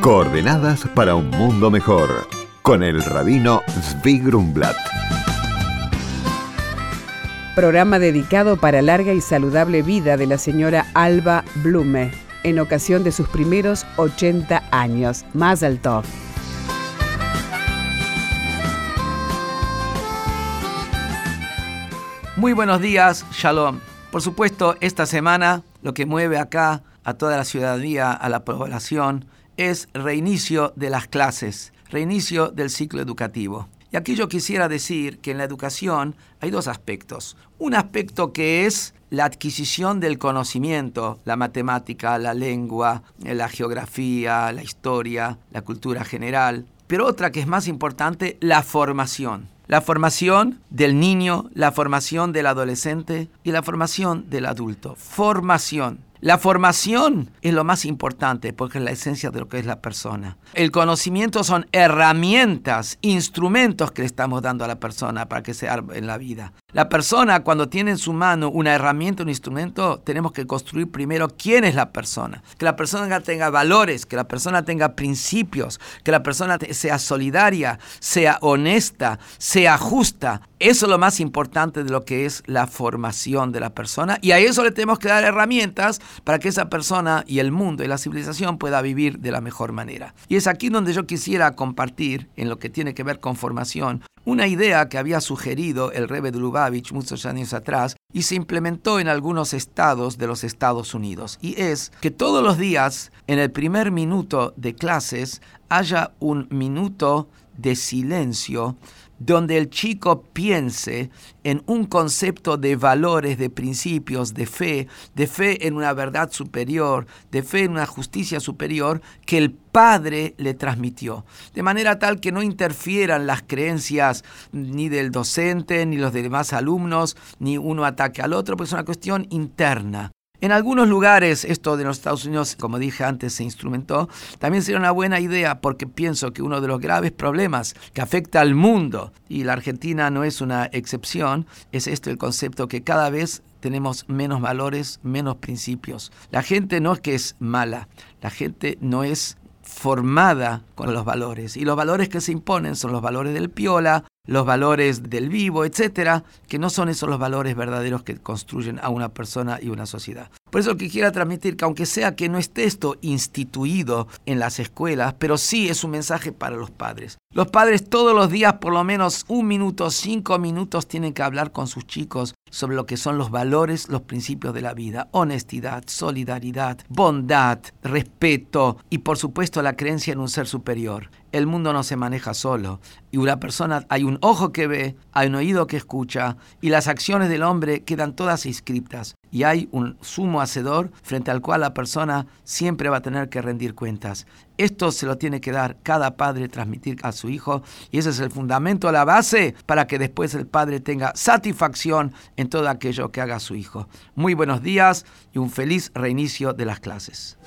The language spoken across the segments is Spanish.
Coordenadas para un mundo mejor. Con el rabino Zvi Grumblat. Programa dedicado para larga y saludable vida de la señora Alba Blume en ocasión de sus primeros 80 años. Mazel Tov. Muy buenos días, Shalom. Por supuesto, esta semana lo que mueve acá a toda la ciudadanía, a la población, es reinicio de las clases, reinicio del ciclo educativo. Y aquí yo quisiera decir que en la educación hay dos aspectos. Un aspecto que es la adquisición del conocimiento, la matemática, la lengua, la geografía, la historia, la cultura general. Pero otra que es más importante, la formación. La formación del niño, la formación del adolescente y la formación del adulto. Formación. La formación es lo más importante porque es la esencia de lo que es la persona. El conocimiento son herramientas, instrumentos que le estamos dando a la persona para que sea en la vida. La persona cuando tiene en su mano una herramienta, un instrumento, tenemos que construir primero quién es la persona. Que la persona tenga valores, que la persona tenga principios, que la persona sea solidaria, sea honesta, sea justa. Eso es lo más importante de lo que es la formación de la persona y a eso le tenemos que dar herramientas para que esa persona y el mundo y la civilización pueda vivir de la mejor manera. Y es aquí donde yo quisiera compartir, en lo que tiene que ver con formación, una idea que había sugerido el Rebbe de Lubavitch muchos años atrás y se implementó en algunos estados de los Estados Unidos. Y es que todos los días, en el primer minuto de clases, haya un minuto de silencio donde el chico piense en un concepto de valores, de principios, de fe, de fe en una verdad superior, de fe en una justicia superior que el padre le transmitió, de manera tal que no interfieran las creencias ni del docente, ni los demás alumnos, ni uno ataque al otro, pues es una cuestión interna. En algunos lugares, esto de los Estados Unidos, como dije antes, se instrumentó, también sería una buena idea porque pienso que uno de los graves problemas que afecta al mundo, y la Argentina no es una excepción, es esto el concepto que cada vez tenemos menos valores, menos principios. La gente no es que es mala, la gente no es formada con los valores. Y los valores que se imponen son los valores del piola, los valores del vivo, etcétera, que no son esos los valores verdaderos que construyen a una persona y una sociedad. Por eso quisiera transmitir que aunque sea que no esté esto instituido en las escuelas, pero sí es un mensaje para los padres. Los padres todos los días, por lo menos un minuto, cinco minutos, tienen que hablar con sus chicos sobre lo que son los valores, los principios de la vida. Honestidad, solidaridad, bondad, respeto y por supuesto la creencia en un ser superior. El mundo no se maneja solo y una persona, hay un ojo que ve, hay un oído que escucha y las acciones del hombre quedan todas inscriptas y hay un sumo hacedor frente al cual la persona siempre va a tener que rendir cuentas. Esto se lo tiene que dar cada padre, transmitir a su hijo, y ese es el fundamento, la base, para que después el padre tenga satisfacción en todo aquello que haga su hijo. Muy buenos días y un feliz reinicio de las clases.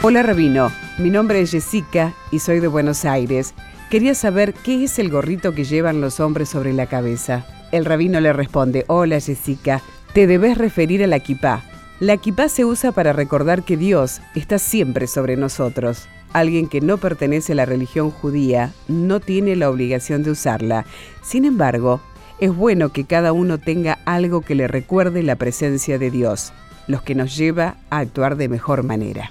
Hola Rabino, mi nombre es Jessica y soy de Buenos Aires. Quería saber qué es el gorrito que llevan los hombres sobre la cabeza. El rabino le responde, hola Jessica, te debes referir a la kipá. La kipá se usa para recordar que Dios está siempre sobre nosotros. Alguien que no pertenece a la religión judía no tiene la obligación de usarla. Sin embargo, es bueno que cada uno tenga algo que le recuerde la presencia de Dios, los que nos lleva a actuar de mejor manera.